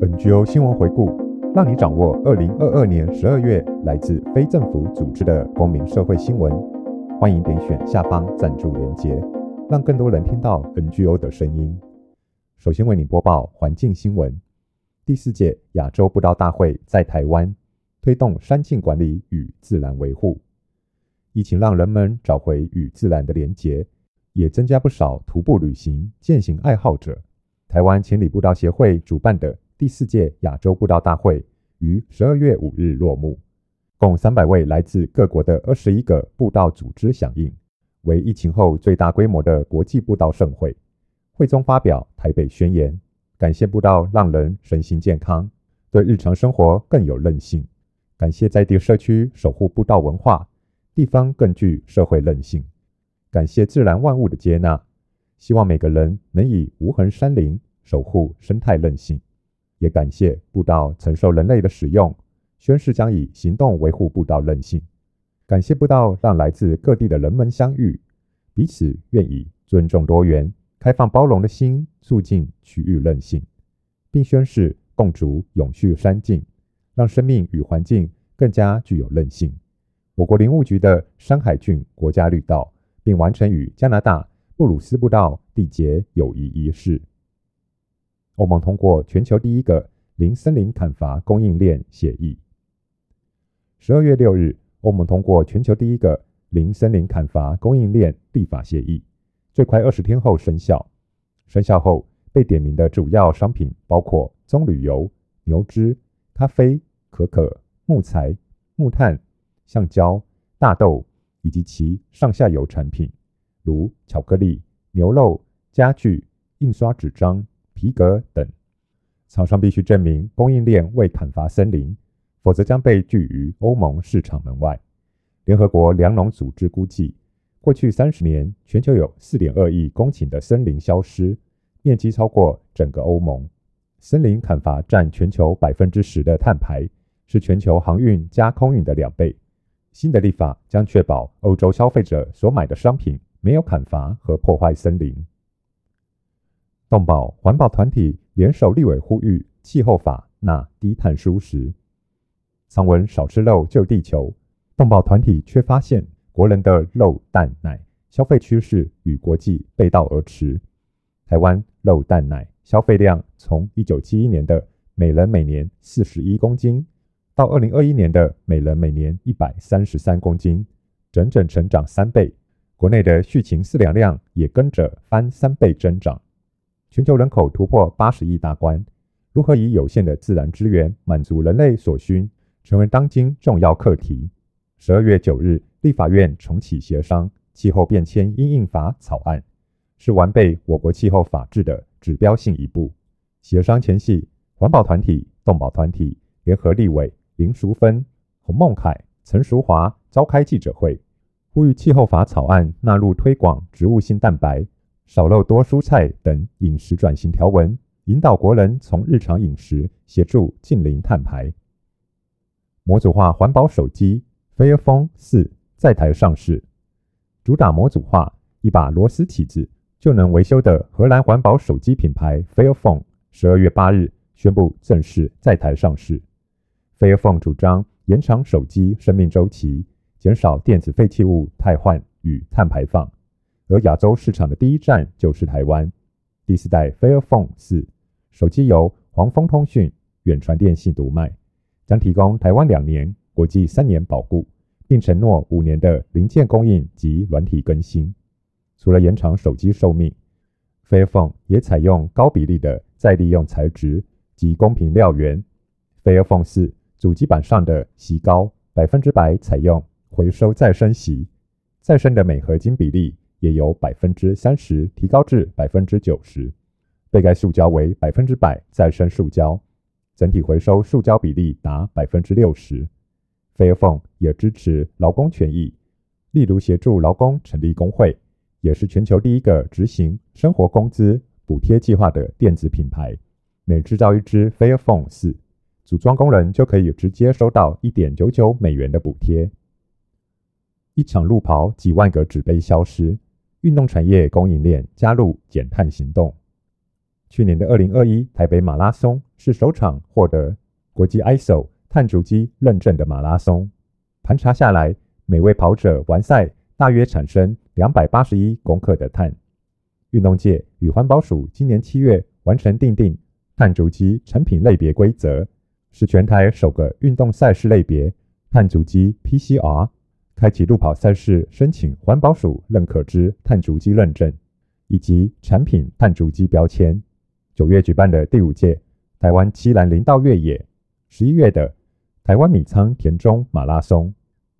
NGO 新闻回顾，让你掌握二零二二年十二月来自非政府组织的公民社会新闻。欢迎点选下方赞助连结，让更多人听到 NGO 的声音。首先为你播报环境新闻：第四届亚洲步道大会在台湾推动山径管理与自然维护。疫情让人们找回与自然的连结，也增加不少徒步旅行、健行爱好者。台湾千里步道协会主办的第四届亚洲步道大会于十二月五日落幕，共三百位来自各国的二十一个步道组织响应，为疫情后最大规模的国际步道盛会。会中发表台北宣言，感谢步道让人身心健康，对日常生活更有韧性；感谢在地社区守护步道文化，地方更具社会韧性；感谢自然万物的接纳。希望每个人能以无痕山林守护生态韧性，也感谢步道承受人类的使用，宣誓将以行动维护步道韧性。感谢步道让来自各地的人们相遇，彼此愿意尊重多元、开放包容的心促进区域韧性，并宣誓共筑永续山境，让生命与环境更加具有韧性。我国林务局的山海郡国家绿道，并完成与加拿大。布鲁斯步道缔结友谊仪式。欧盟通过全球第一个零森林砍伐供应链协议。十二月六日，欧盟通过全球第一个零森林砍伐供应链立法协议，最快二十天后生效。生效后，被点名的主要商品包括棕榈油、牛脂、咖啡、可可、木材、木炭、橡胶、大豆以及其上下游产品。如巧克力、牛肉、家具、印刷纸张、皮革等，厂商必须证明供应链未砍伐森林，否则将被拒于欧盟市场门外。联合国粮农组织估计，过去三十年，全球有四点二亿公顷的森林消失，面积超过整个欧盟。森林砍伐占全球百分之十的碳排，是全球航运加空运的两倍。新的立法将确保欧洲消费者所买的商品。没有砍伐和破坏森林。动保环保团体联手立委呼吁气候法纳低碳蔬食。藏闻少吃肉救地球。动保团体却发现国人的肉蛋奶消费趋势与国际背道而驰。台湾肉蛋奶消费量从一九七一年的每人每年四十一公斤，到二零二一年的每人每年一百三十三公斤，整整成长三倍。国内的畜禽饲养量也跟着翻三倍增长，全球人口突破八十亿大关，如何以有限的自然资源满足人类所需，成为当今重要课题。十二月九日，立法院重启协商气候变迁因应法草案，是完备我国气候法制的指标性一步。协商前夕，环保团体、动保团体联合立委林淑芬、洪孟凯、陈淑华召开记者会。呼吁气候法草案纳入推广植物性蛋白、少肉多蔬菜等饮食转型条文，引导国人从日常饮食协助净零碳排。模组化环保手机 Fairphone 四在台上市，主打模组化，一把螺丝起子就能维修的荷兰环保手机品牌 Fairphone，十二月八日宣布正式在台上市。Fairphone 主张延长手机生命周期。减少电子废弃物汰换与碳排放，而亚洲市场的第一站就是台湾。第四代 Fairphone 四手机由黄蜂通讯远传电信独卖，将提供台湾两年、国际三年保固，并承诺五年的零件供应及软体更新。除了延长手机寿命，Fairphone 也采用高比例的再利用材质及公平料源。Fairphone 四主机板上的锡膏百分之百采用。回收再生锡，再生的镁合金比例也由百分之三十提高至百分之九十。背盖塑胶为百分之百再生塑胶，整体回收塑胶比例达百分之六十。Fairphone 也支持劳工权益，例如协助劳工成立工会，也是全球第一个执行生活工资补贴计划的电子品牌。每制造一支 Fairphone 四，组装工人就可以直接收到一点九九美元的补贴。一场路跑，几万个纸杯消失。运动产业供应链加入减碳行动。去年的二零二一台北马拉松是首场获得国际 ISO 碳足迹认证的马拉松。盘查下来，每位跑者完赛大约产生两百八十一公克的碳。运动界与环保署今年七月完成订定碳足迹产品类别规则，是全台首个运动赛事类别碳足迹 PCR，开启路跑赛事申请环保署认可之碳足迹认证，以及产品碳足迹标签。九月举办的第五届台湾七兰林道越野，十一月的台湾米仓田中马拉松，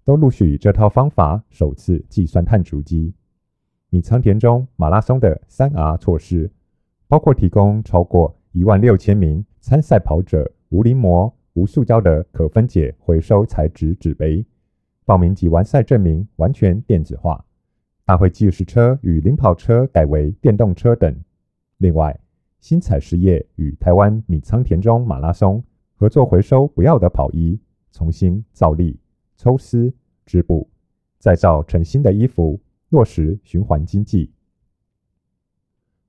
都陆续以这套方法首次计算碳足迹。米仓田中马拉松的三 R 措施，包括提供超过一万六千名参赛跑者无临膜、无塑胶的可分解回收材质纸杯，报名及完赛证明完全电子化，大会计时车与领跑车改为电动车等。另外，新彩实业与台湾米仓田中马拉松合作回收不要的跑衣，重新造粒、抽丝、织布，再造成新的衣服。落实循环经济。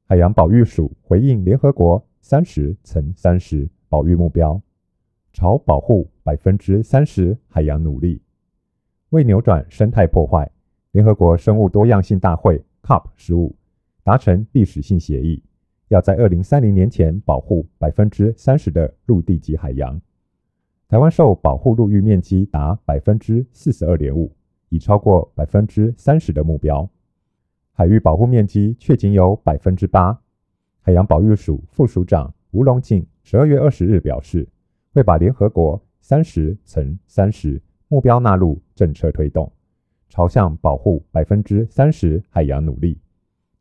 海洋保育署回应联合国三十乘三十保育目标，朝保护百分之三十海洋努力。为扭转生态破坏，联合国生物多样性大会 COP 十五达成历史性协议，要在二零三零年前保护百分之三十的陆地及海洋。台湾受保护陆域面积达百分之四十二点五。已超过百分之三十的目标，海域保护面积却仅有百分之八。海洋保育署副署长吴龙进十二月二十日表示，会把联合国三十乘三十目标纳入政策推动，朝向保护百分之三十海洋努力，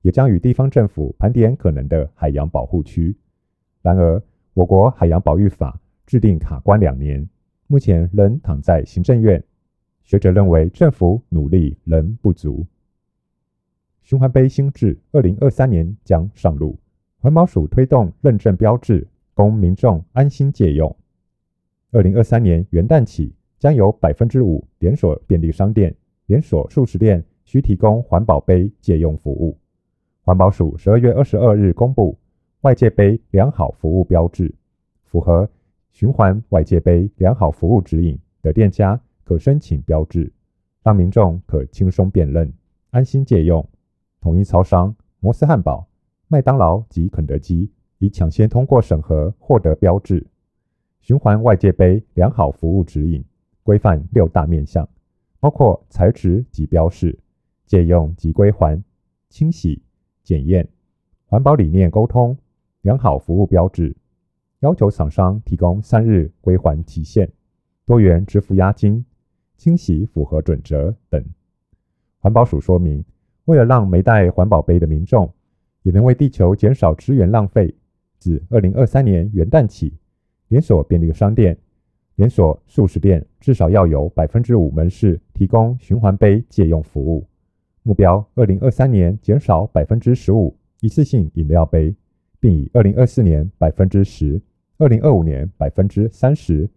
也将与地方政府盘点可能的海洋保护区。然而，我国海洋保育法制定卡关两年，目前仍躺在行政院。学者认为，政府努力仍不足。循环杯新制二零二三年将上路，环保署推动认证标志，供民众安心借用。二零二三年元旦起，将有百分之五连锁便利商店、连锁素食店需提供环保杯借用服务。环保署十二月二十二日公布外借杯良好服务标志，符合循环外借杯良好服务指引的店家，可申请标志，让民众可轻松辨认、安心借用。统一超商、摩斯汉堡、麦当劳及肯德基已抢先通过审核，获得标志。循环外借杯良好服务指引规范六大面向，包括材质及标示、借用及归还、清洗、检验、环保理念沟通、良好服务标志，要求厂商提供三日归还期限、多元支付押金。清洗符合准则等。环保署说明，为了让没带环保杯的民众也能为地球减少资源浪费，自二零二三年元旦起，连锁便利商店、连锁速食店至少要有百分之五门市提供循环杯借用服务。目标二零二三年减少百分之十五一次性饮料杯，并以二零二四年百分之十、二零二五年百分之三十，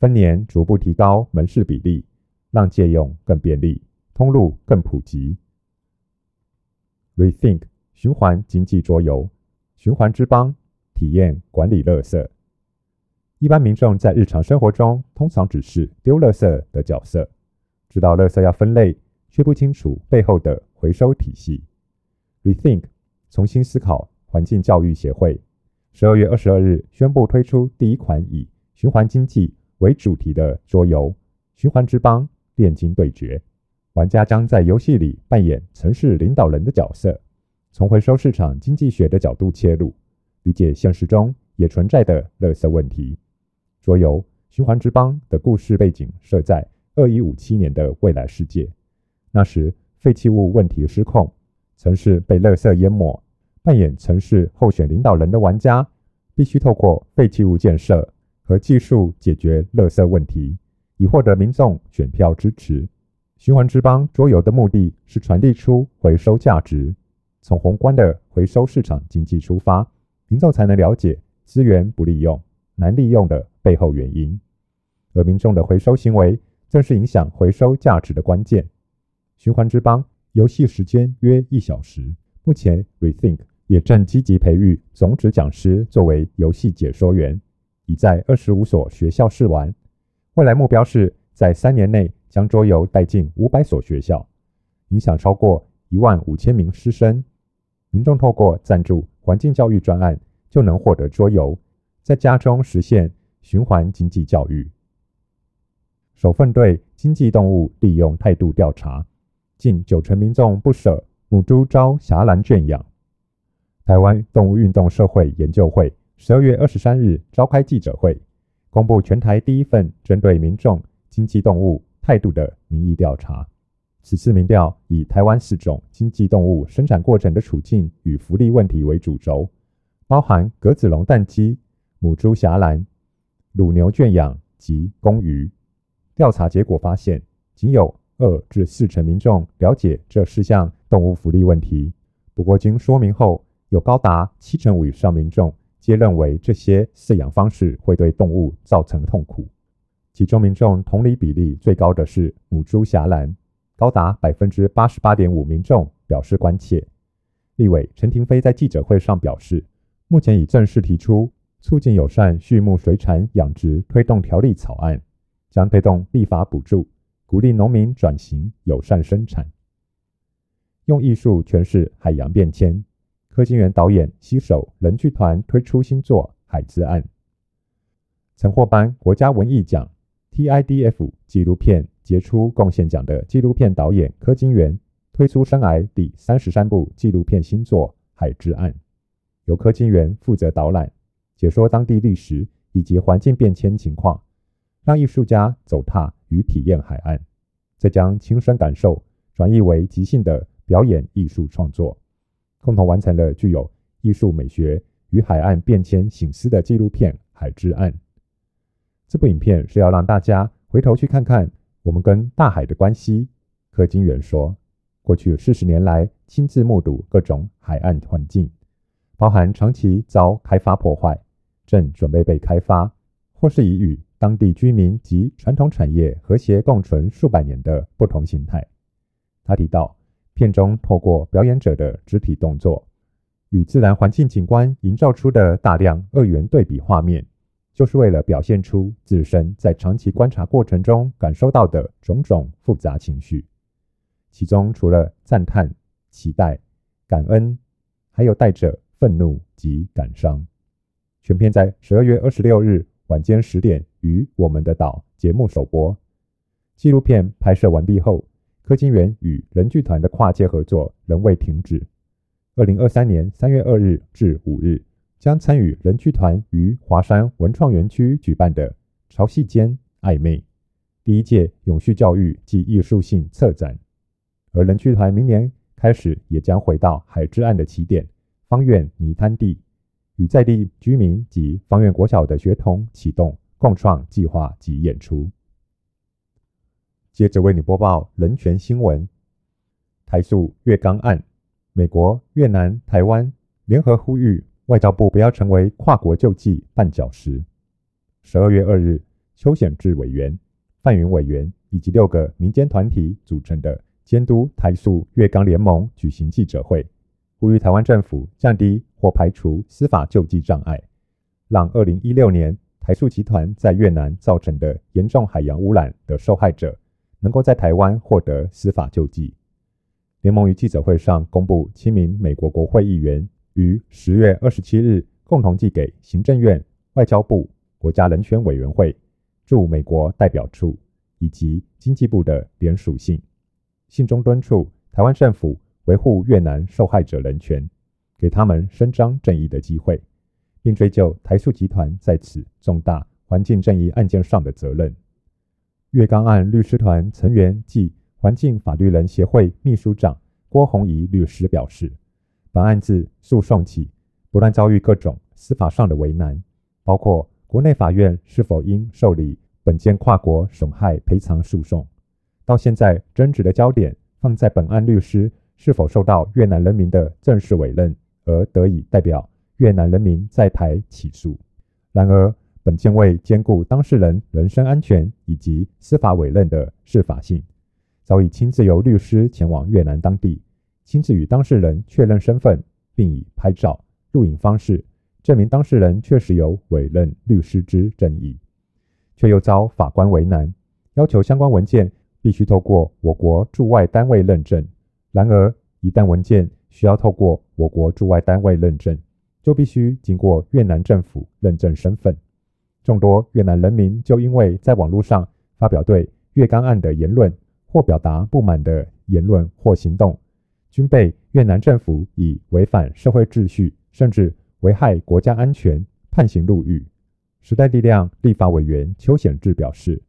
分年逐步提高门市比例。让借用更便利，通路更普及。Rethink 循环经济桌游，循环之邦体验管理垃圾。一般民众在日常生活中，通常只是丢垃圾的角色，知道垃圾要分类，却不清楚背后的回收体系。Rethink 重新思考环境教育协会，十二月二十二日宣布推出第一款以循环经济为主题的桌游——循环之邦。炼金对决，玩家将在游戏里扮演城市领导人的角色，从回收市场经济学的角度切入，理解现实中也存在的垃圾问题。桌游《循环之邦》的故事背景设在二一五七年的未来世界，那时废弃物问题失控，城市被垃圾淹没。扮演城市候选领导人的玩家，必须透过废弃物建设和技术解决垃圾问题。以获得民众选票支持，循环之邦桌游的目的是传递出回收价值，从宏观的回收市场经济出发，民众才能了解资源不利用、难利用的背后原因，而民众的回收行为正是影响回收价值的关键。循环之邦游戏时间约一小时，目前 Rethink 也正积极培育总指讲师作为游戏解说员，已在二十五所学校试玩。未来目标是在三年内将桌游带进五百所学校，影响超过一万五千名师生。民众透过赞助环境教育专案，就能获得桌游，在家中实现循环经济教育。首份对经济动物利用态度调查，近九成民众不舍母猪遭侠蓝圈养。台湾动物运动社会研究会十二月二十三日召开记者会，公布全台第一份针对民众经济动物态度的民意调查。此次民调以台湾四种经济动物生产过程的处境与福利问题为主轴，包含鸽子龙蛋鸡、母猪侠蓝、乳牛圈养及公鱼。调查结果发现，仅有二至四成民众了解这四项动物福利问题。不过，经说明后，有高达七成五以上民众皆认为这些饲养方式会对动物造成痛苦。其中，民众同理比例最高的是母猪侠兰，高达百分之八十八点五民众表示关切。立委陈亭妃在记者会上表示，目前已正式提出促进友善畜牧水产养殖推动条例草案。将推动立法补助，鼓励农民转型友善生产。用艺术诠释海洋变迁，柯金元导演携手人剧团推出新作《海之岸》。曾获颁国家文艺奖 TIDF 纪录片杰出贡献奖的纪录片导演柯金元推出生涯第三十三部纪录片新作《海之岸》，由柯金元负责导览，解说当地历史以及环境变迁情况。让艺术家走踏与体验海岸，再将亲身感受转译为即兴的表演艺术创作，共同完成了具有艺术美学与海岸变迁醒思的纪录片《海之岸》。这部影片是要让大家回头去看看我们跟大海的关系。柯金元说，过去四十年来，亲自目睹各种海岸环境，包含长期遭开发破坏、正准备被开发，或是已与当地居民及传统产业和谐共存数百年的不同形态。他提到，片中透过表演者的肢体动作与自然环境景观营造出的大量二元对比画面，就是为了表现出自身在长期观察过程中感受到的种种复杂情绪。其中除了赞叹、期待、感恩，还有带着愤怒及感伤。全片在十二月二十六日晚间十点。于我们的岛节目首播，纪录片拍摄完毕后，柯金元与人剧团的跨界合作仍未停止。二零二三年三月二日至五日，将参与人剧团于华山文创园区举办的“潮汐间暧昧”第一届永续教育暨艺术性策展。而人剧团明年开始也将回到海之岸的起点芳苑泥滩地，与在地居民及芳苑国小的学童启动。共创计划及演出。接着为你播报人权新闻：台塑月冈案，美国、越南、台湾联合呼吁外交部不要成为跨国救济绊脚石。十二月二日，邱显智委员、范云委员以及六个民间团体组成的监督台塑月冈联盟举行记者会，呼吁台湾政府降低或排除司法救济障碍，让二零一六年。台塑集团在越南造成的严重海洋污染的受害者，能够在台湾获得司法救济。联盟于记者会上公布七名美国国会议员于十月二十七日共同寄给行政院、外交部、国家人权委员会驻美国代表处以及经济部的联署信，信中敦促台湾政府维护越南受害者人权，给他们伸张正义的机会。并追究台塑集团在此重大环境正义案件上的责任。月冈案律师团成员暨环境法律人协会秘书长郭宏仪律师表示，本案自诉讼起，不断遭遇各种司法上的为难，包括国内法院是否应受理本件跨国损害赔偿诉讼，到现在争执的焦点放在本案律师是否受到越南人民的正式委任而得以代表。越南人民在台起诉，然而本件为兼顾当事人人身安全以及司法委任的适法性，早已亲自由律师前往越南当地，亲自与当事人确认身份，并以拍照、录影方式证明当事人确实有委任律师之正义，却又遭法官为难，要求相关文件必须透过我国驻外单位认证。然而，一旦文件需要透过我国驻外单位认证，就必须经过越南政府认证身份。众多越南人民就因为在网络上发表对越钢案的言论，或表达不满的言论或行动，均被越南政府以违反社会秩序，甚至危害国家安全判刑入狱。时代力量立法委员邱显智表示，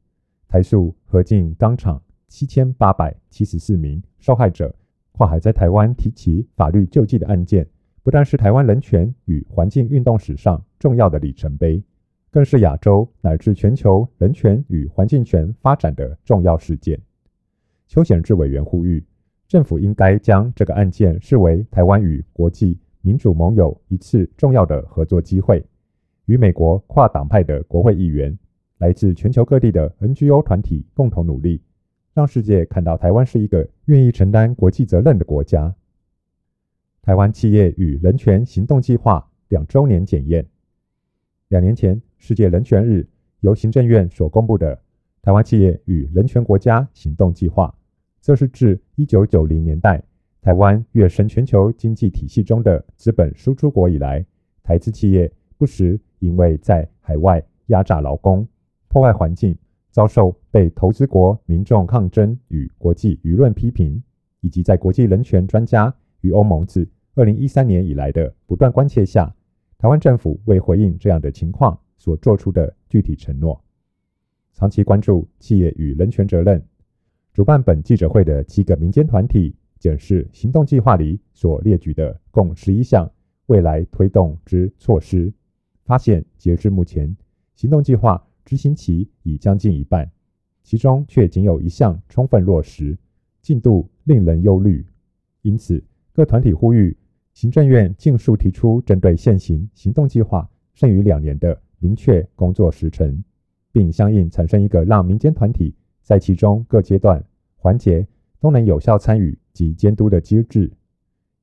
台塑合进钢厂七千八百七十四名受害者跨海在台湾提起法律救济的案件，不但是台湾人权与环境运动史上重要的里程碑。更是亚洲乃至全球人权与环境权发展的重要事件。邱显智委员呼吁，政府应该将这个案件视为台湾与国际民主盟友一次重要的合作机会，与美国跨党派的国会议员、来自全球各地的 NGO 团体共同努力，让世界看到台湾是一个愿意承担国际责任的国家。台湾企业与人权行动计划两周年检验。两年前，世界人权日，由行政院所公布的《台湾企业与人权国家行动计划》，这是自1990年代台湾跃升全球经济体系中的资本输出国以来，台资企业不时因为在海外压榨劳工、破坏环境，遭受被投资国民众抗争与国际舆论批评，以及在国际人权专家与欧盟自2013年以来的不断关切下。台湾政府为回应这样的情况所做出的具体承诺，长期关注企业与人权责任。主办本记者会的七个民间团体检视行动计划里所列举的共十一项未来推动之措施，发现截至目前，行动计划执行期已将近一半，其中却仅有一项充分落实，进度令人忧虑。因此，各团体呼吁。行政院尽速提出针对现行行动计划剩余两年的明确工作时程，并相应产生一个让民间团体在其中各阶段环节都能有效参与及监督的机制。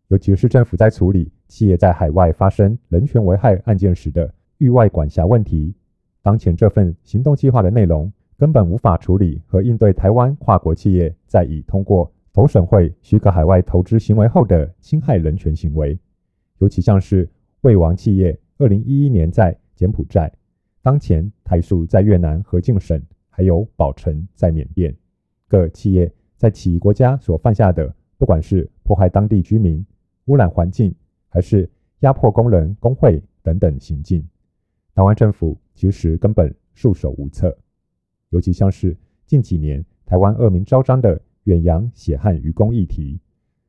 尤其是政府在处理企业在海外发生人权危害案件时的域外管辖问题，当前这份行动计划的内容根本无法处理和应对台湾跨国企业在已通过。投审会许可海外投资行为后的侵害人权行为，尤其像是魏王企业二零一一年在柬埔寨，当前台塑在越南河静省，还有宝成在缅甸，各企业在其国家所犯下的，不管是迫害当地居民、污染环境，还是压迫工人工会等等行径，台湾政府其实根本束手无策。尤其像是近几年台湾恶名昭彰的。远洋血汗渔工议题，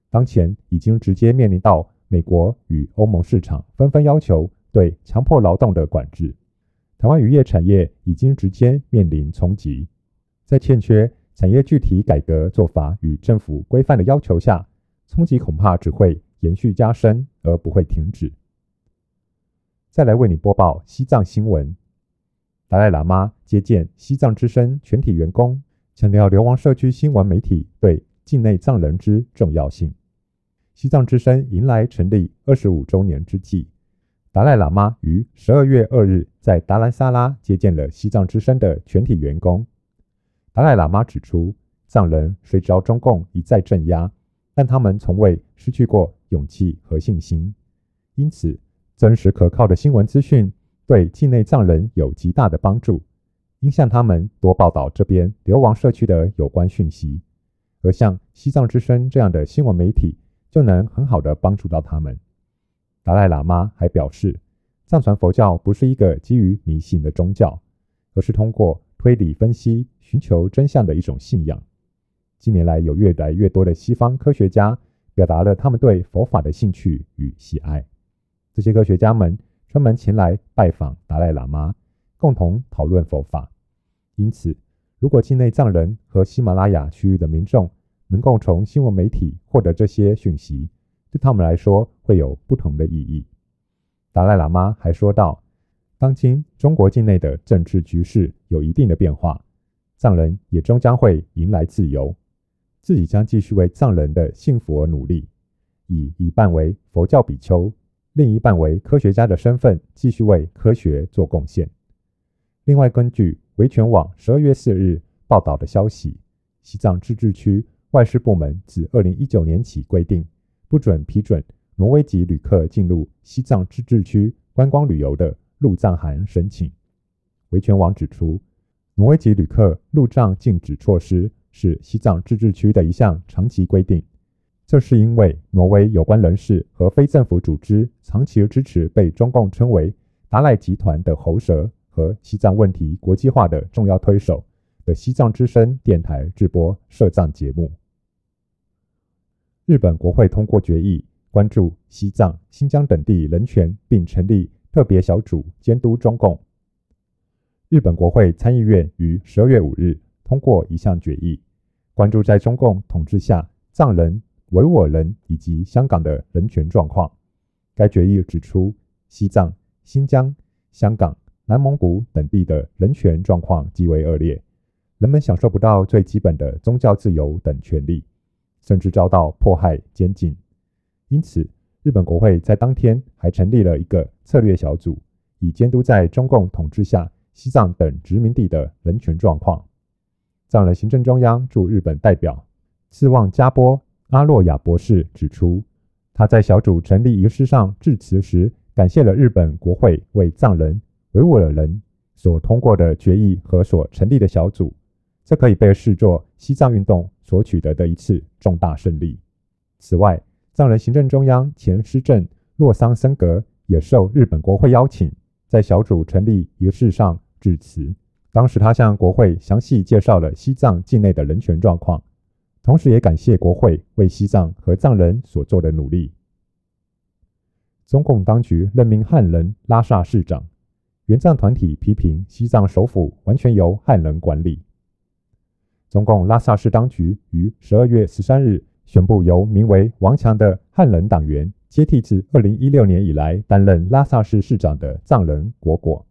当前已经直接面临到美国与欧盟市场纷纷要求对强迫劳动的管制，台湾渔业产业已经直接面临冲击。在欠缺产业具体改革做法与政府规范的要求下，冲击恐怕只会延续加深，而不会停止。再来为你播报西藏新闻：达赖喇嘛接见西藏之声全体员工。强调流亡社区新闻媒体对境内藏人之重要性。西藏之声迎来成立二十五周年之际，达赖喇嘛于十二月二日在达兰萨拉接见了西藏之声的全体员工。达赖喇嘛指出，藏人虽遭中共一再镇压，但他们从未失去过勇气和信心。因此，真实可靠的新闻资讯对境内藏人有极大的帮助。应向他们多报道这边流亡社区的有关讯息，而像西藏之声这样的新闻媒体就能很好的帮助到他们。达赖喇嘛还表示，藏传佛教不是一个基于迷信的宗教，而是通过推理分析寻求真相的一种信仰。近年来，有越来越多的西方科学家表达了他们对佛法的兴趣与喜爱，这些科学家们专门前来拜访达赖喇嘛。共同讨论佛法，因此，如果境内藏人和喜马拉雅区域的民众能够从新闻媒体获得这些讯息，对他们来说会有不同的意义。达赖喇嘛还说道，当今中国境内的政治局势有一定的变化，藏人也终将会迎来自由，自己将继续为藏人的幸福而努力。以一半为佛教比丘，另一半为科学家的身份，继续为科学做贡献。另外，根据维权网十二月四日报道的消息，西藏自治区外事部门自二零一九年起规定，不准批准挪威籍旅客进入西藏自治区观光旅游的入藏函申请。维权网指出，挪威籍旅客入藏禁止措施是西藏自治区的一项长期规定。这是因为挪威有关人士和非政府组织长期支持被中共称为“达赖集团”的喉舌和西藏问题国际化的重要推手的西藏之声电台直播摄藏节目。日本国会通过决议，关注西藏、新疆等地人权，并成立特别小组监督中共。日本国会参议院于十二月五日通过一项决议，关注在中共统治下藏人、维吾尔人以及香港的人权状况。该决议指出，西藏、新疆、香港、南蒙古等地的人权状况极为恶劣，人们享受不到最基本的宗教自由等权利，甚至遭到迫害、监禁。因此，日本国会在当天还成立了一个策略小组，以监督在中共统治下西藏等殖民地的人权状况。藏人行政中央驻日本代表寺旺加波阿洛亚博士指出，他在小组成立仪式上致辞时，感谢了日本国会为藏人、维吾尔人所通过的决议和所成立的小组，这可以被视作西藏运动所取得的一次重大胜利。此外，藏人行政中央前施政洛桑森格也受日本国会邀请，在小组成立仪式上。致辞，当时他向国会详细介绍了西藏境内的人权状况，同时也感谢国会为西藏和藏人所做的努力。中共当局任命汉人拉萨市长，援藏团体批评西藏首府完全由汉人管理。中共拉萨市当局于十二月十三日宣布，由名为王强的汉人党员接替自二零一六年以来担任拉萨市市长的藏人果果。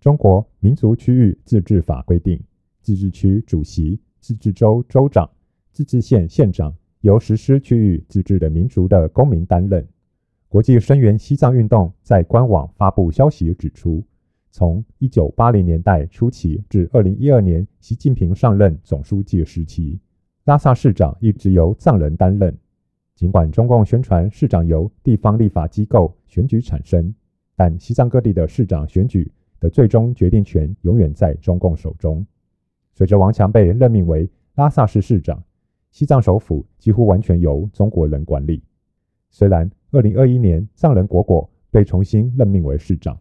中国民族区域自治法规定，自治区主席、自治州州长、自治县县长由实施区域自治的民族的公民担任。国际声援西藏运动在官网发布消息指出，从一九八零年代初期至二零一二年习近平上任总书记时期，拉萨市长一直由藏人担任。尽管中共宣传市长由地方立法机构选举产生，但西藏各地的市长选举的最终决定权永远在中共手中。随着王强被任命为拉萨市市长，西藏首府几乎完全由中国人管理。虽然2021年藏人果果被重新任命为市长，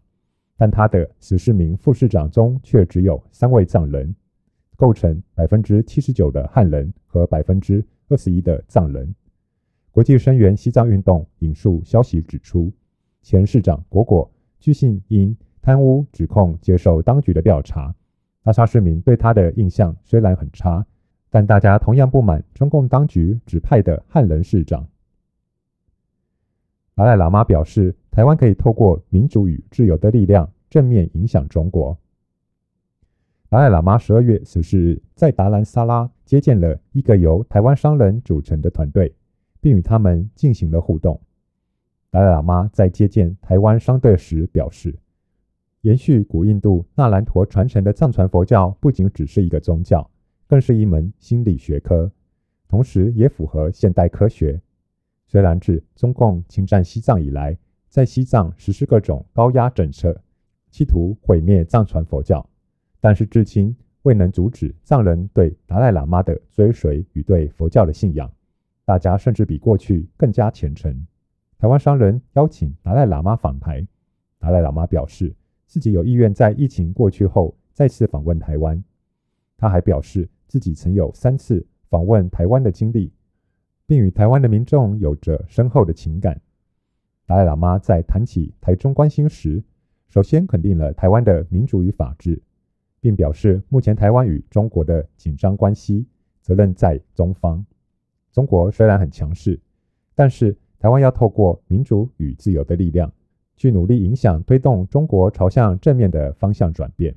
但他的十四名副市长中却只有三位藏人，构成百分之七十九的汉人和百分之二十一的藏人。国际声援西藏运动引述消息指出，前市长果果据信因贪污指控接受当局的调查，拉萨市民对他的印象虽然很差，但大家同样不满中共当局指派的汉人市长。达赖喇嘛表示，台湾可以透过民主与自由的力量正面影响中国。达赖喇嘛十二月十四日在达兰萨拉接见了一个由台湾商人组成的团队，并与他们进行了互动。达赖喇嘛在接见台湾商队时表示，延续古印度那兰陀传承的藏传佛教，不仅只是一个宗教，更是一门心理学科，同时也符合现代科学。虽然自中共侵占西藏以来，在西藏实施各种高压政策，企图毁灭藏传佛教，但是至今未能阻止藏人对达赖喇嘛的追随与对佛教的信仰。大家甚至比过去更加虔诚。台湾商人邀请达赖喇嘛访台，达赖喇嘛表示，自己有意愿在疫情过去后再次访问台湾。他还表示自己曾有三次访问台湾的经历，并与台湾的民众有着深厚的情感。达赖喇嘛在谈起台中关系时，首先肯定了台湾的民主与法治，并表示目前台湾与中国的紧张关系，责任在中方。中国虽然很强势，但是台湾要透过民主与自由的力量。去努力影响推动中国朝向正面的方向转变。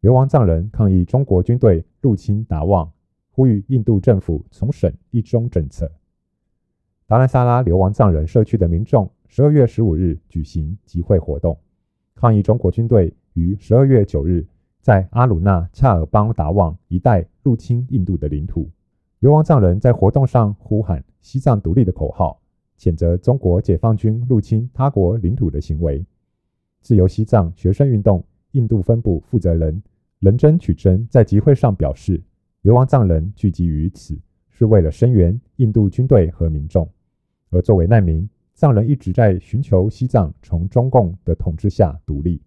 流亡藏人抗议中国军队入侵达旺，呼吁印度政府重审一中政策。达兰萨拉流亡藏人社区的民众十二月十五日举行集会活动，抗议中国军队于十二月九日在阿鲁纳恰尔邦达旺一带入侵印度的领土。流亡藏人在活动上呼喊“西藏独立”的口号，谴责中国解放军入侵他国领土的行为。自由西藏学生运动印度分部负责人仁增曲真在集会上表示：“流亡藏人聚集于此，是为了声援印度军队和民众。而作为难民，藏人一直在寻求西藏从中共的统治下独立。”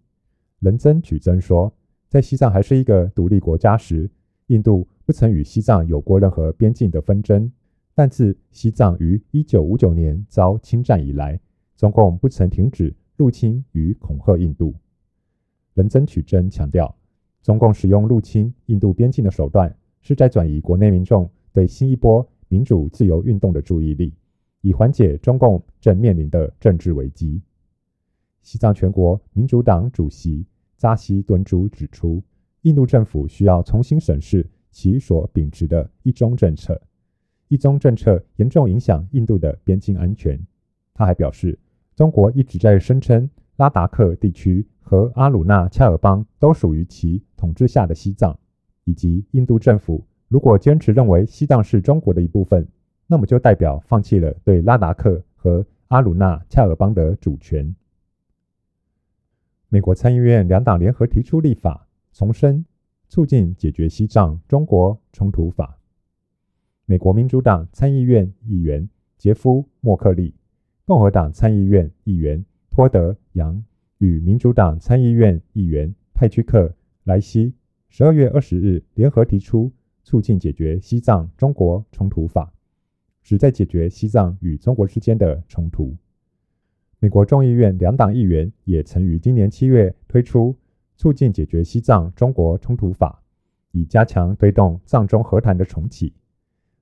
仁增曲真说：“在西藏还是一个独立国家时，印度不曾与西藏有过任何边境的纷争。但自西藏于1959年遭侵占以来，中共不曾停止。”入侵与恐吓印度，仁增曲真强调，中共使用入侵印度边境的手段，是在转移国内民众对新一波民主自由运动的注意力，以缓解中共正面临的政治危机。西藏全国民主党主席扎西敦珠指出，印度政府需要重新审视其所秉持的一中政策，一中政策严重影响印度的边境安全。他还表示。中国一直在声称拉达克地区和阿鲁纳恰尔邦都属于其统治下的西藏，以及印度政府如果坚持认为西藏是中国的一部分，那么就代表放弃了对拉达克和阿鲁纳恰尔邦的主权。美国参议院两党联合提出立法，重申促进解决西藏中国冲突法。美国民主党参议院议员杰夫·莫克利。共和党参议院议员托德·杨与民主党参议院议员派屈克·莱西，十二月二十日联合提出促进解决西藏中国冲突法，旨在解决西藏与中国之间的冲突。美国众议院两党议员也曾于今年七月推出促进解决西藏中国冲突法，以加强推动藏中和谈的重启。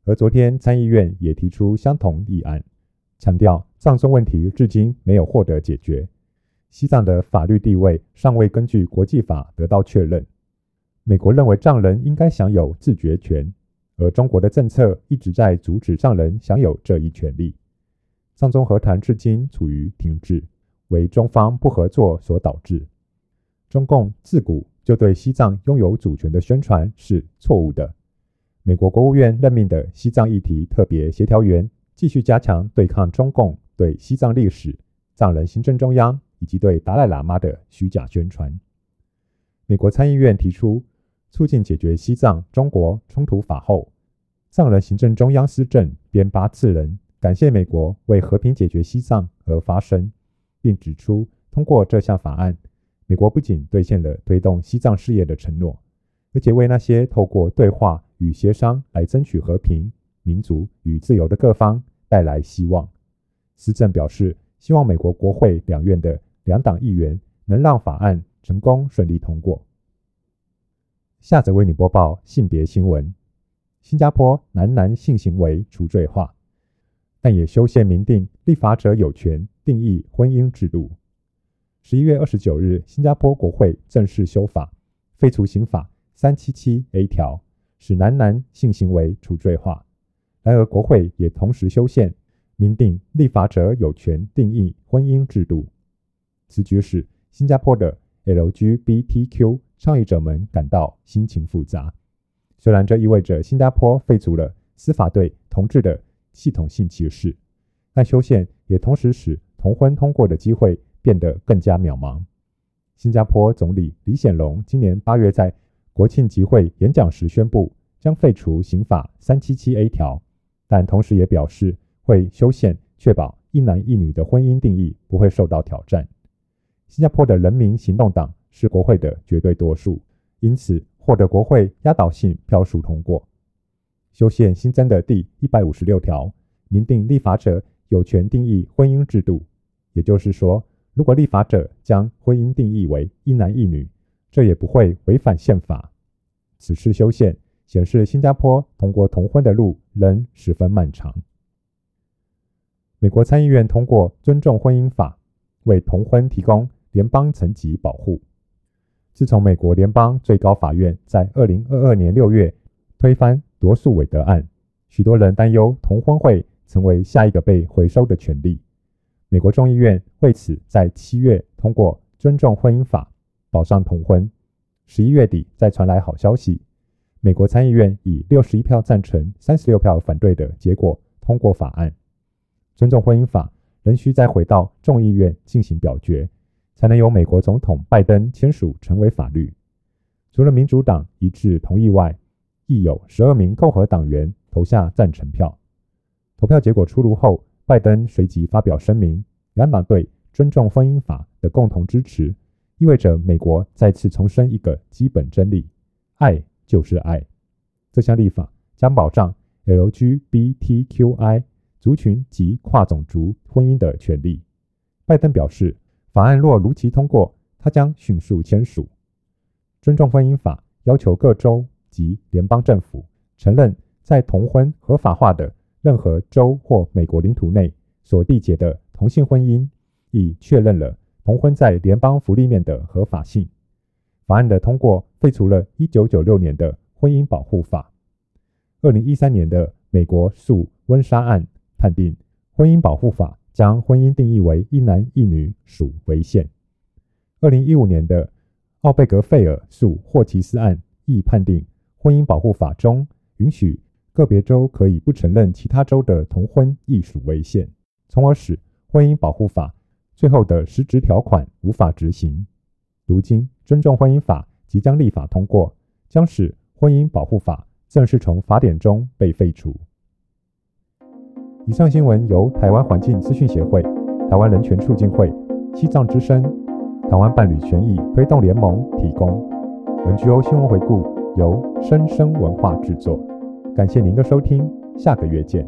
而昨天参议院也提出相同议案。强调藏中问题至今没有获得解决，西藏的法律地位尚未根据国际法得到确认。美国认为藏人应该享有自决权，而中国的政策一直在阻止藏人享有这一权利。藏中和谈至今处于停滞，为中方不合作所导致。中共自古就对西藏拥有主权的宣传是错误的。美国国务院任命的西藏议题特别协调员。继续加强对抗中共对西藏历史、藏人行政中央以及对达赖喇嘛的虚假宣传。美国参议院提出促进解决西藏中国冲突法后，藏人行政中央司政边巴次仁感谢美国为和平解决西藏而发声，并指出通过这项法案，美国不仅兑现了推动西藏事业的承诺，而且为那些透过对话与协商来争取和平。民主与自由的各方带来希望。司政表示，希望美国国会两院的两党议员能让法案成功顺利通过。下则为你播报性别新闻：新加坡男男性行为除罪化，但也修宪明定立法者有权定义婚姻制度。十一月二十九日，新加坡国会正式修法，废除刑法三七七 A 条，使男男性行为除罪化。然而，国会也同时修宪，明定立法者有权定义婚姻制度。此举使新加坡的 LGBTQ 倡议者们感到心情复杂。虽然这意味着新加坡废除了司法对同志的系统性歧视，但修宪也同时使同婚通过的机会变得更加渺茫。新加坡总理李显龙今年八月在国庆集会演讲时宣布，将废除刑法三七七 A 条。但同时也表示会修宪，确保一男一女的婚姻定义不会受到挑战。新加坡的人民行动党是国会的绝对多数，因此获得国会压倒性票数通过。修宪新增的第一百五十六条，明定立法者有权定义婚姻制度，也就是说，如果立法者将婚姻定义为一男一女，这也不会违反宪法。此次修宪。显示新加坡通过同婚的路仍十分漫长。美国参议院通过《尊重婚姻法》，为同婚提供联邦层级保护。自从美国联邦最高法院在二零二二年六月推翻罗诉韦德案，许多人担忧同婚会成为下一个被回收的权利。美国众议院为此在七月通过尊重婚姻法，保障同婚。十一月底再传来好消息，美国参议院以六十一票赞成、三十六票反对的结果通过法案。尊重婚姻法仍需再回到众议院进行表决，才能由美国总统拜登签署成为法律。除了民主党一致同意外，亦有十二名共和党员投下赞成票。投票结果出炉后，拜登随即发表声明，两党对尊重婚姻法的共同支持，意味着美国再次重申一个基本真理：爱就是爱。这项立法将保障 LGBTQI 族群及跨种族婚姻的权利。拜登表示，法案若如期通过，他将迅速签署。尊重婚姻法要求各州及联邦政府承认在同婚合法化的任何州或美国领土内所缔结的同性婚姻，已确认了同婚在联邦福利面的合法性。法案的通过废除了1996年的婚姻保护法。2013年的美国诉温莎案判定，婚姻保护法将婚姻定义为一男一女属违宪。2015年的奥贝格费尔诉霍奇斯案亦判定，婚姻保护法中允许。个别州可以不承认其他州的同婚亦属违宪，从而使婚姻保护法最后的实质条款无法执行。如今，尊重婚姻法即将立法通过，将使婚姻保护法正式从法典中被废除。以上新闻由台湾环境资讯协会、台湾人权促进会、西藏之声、台湾伴侣权益推动联盟提供。NGO 新闻回顾由生声文化制作。感谢您的收听，下个月见。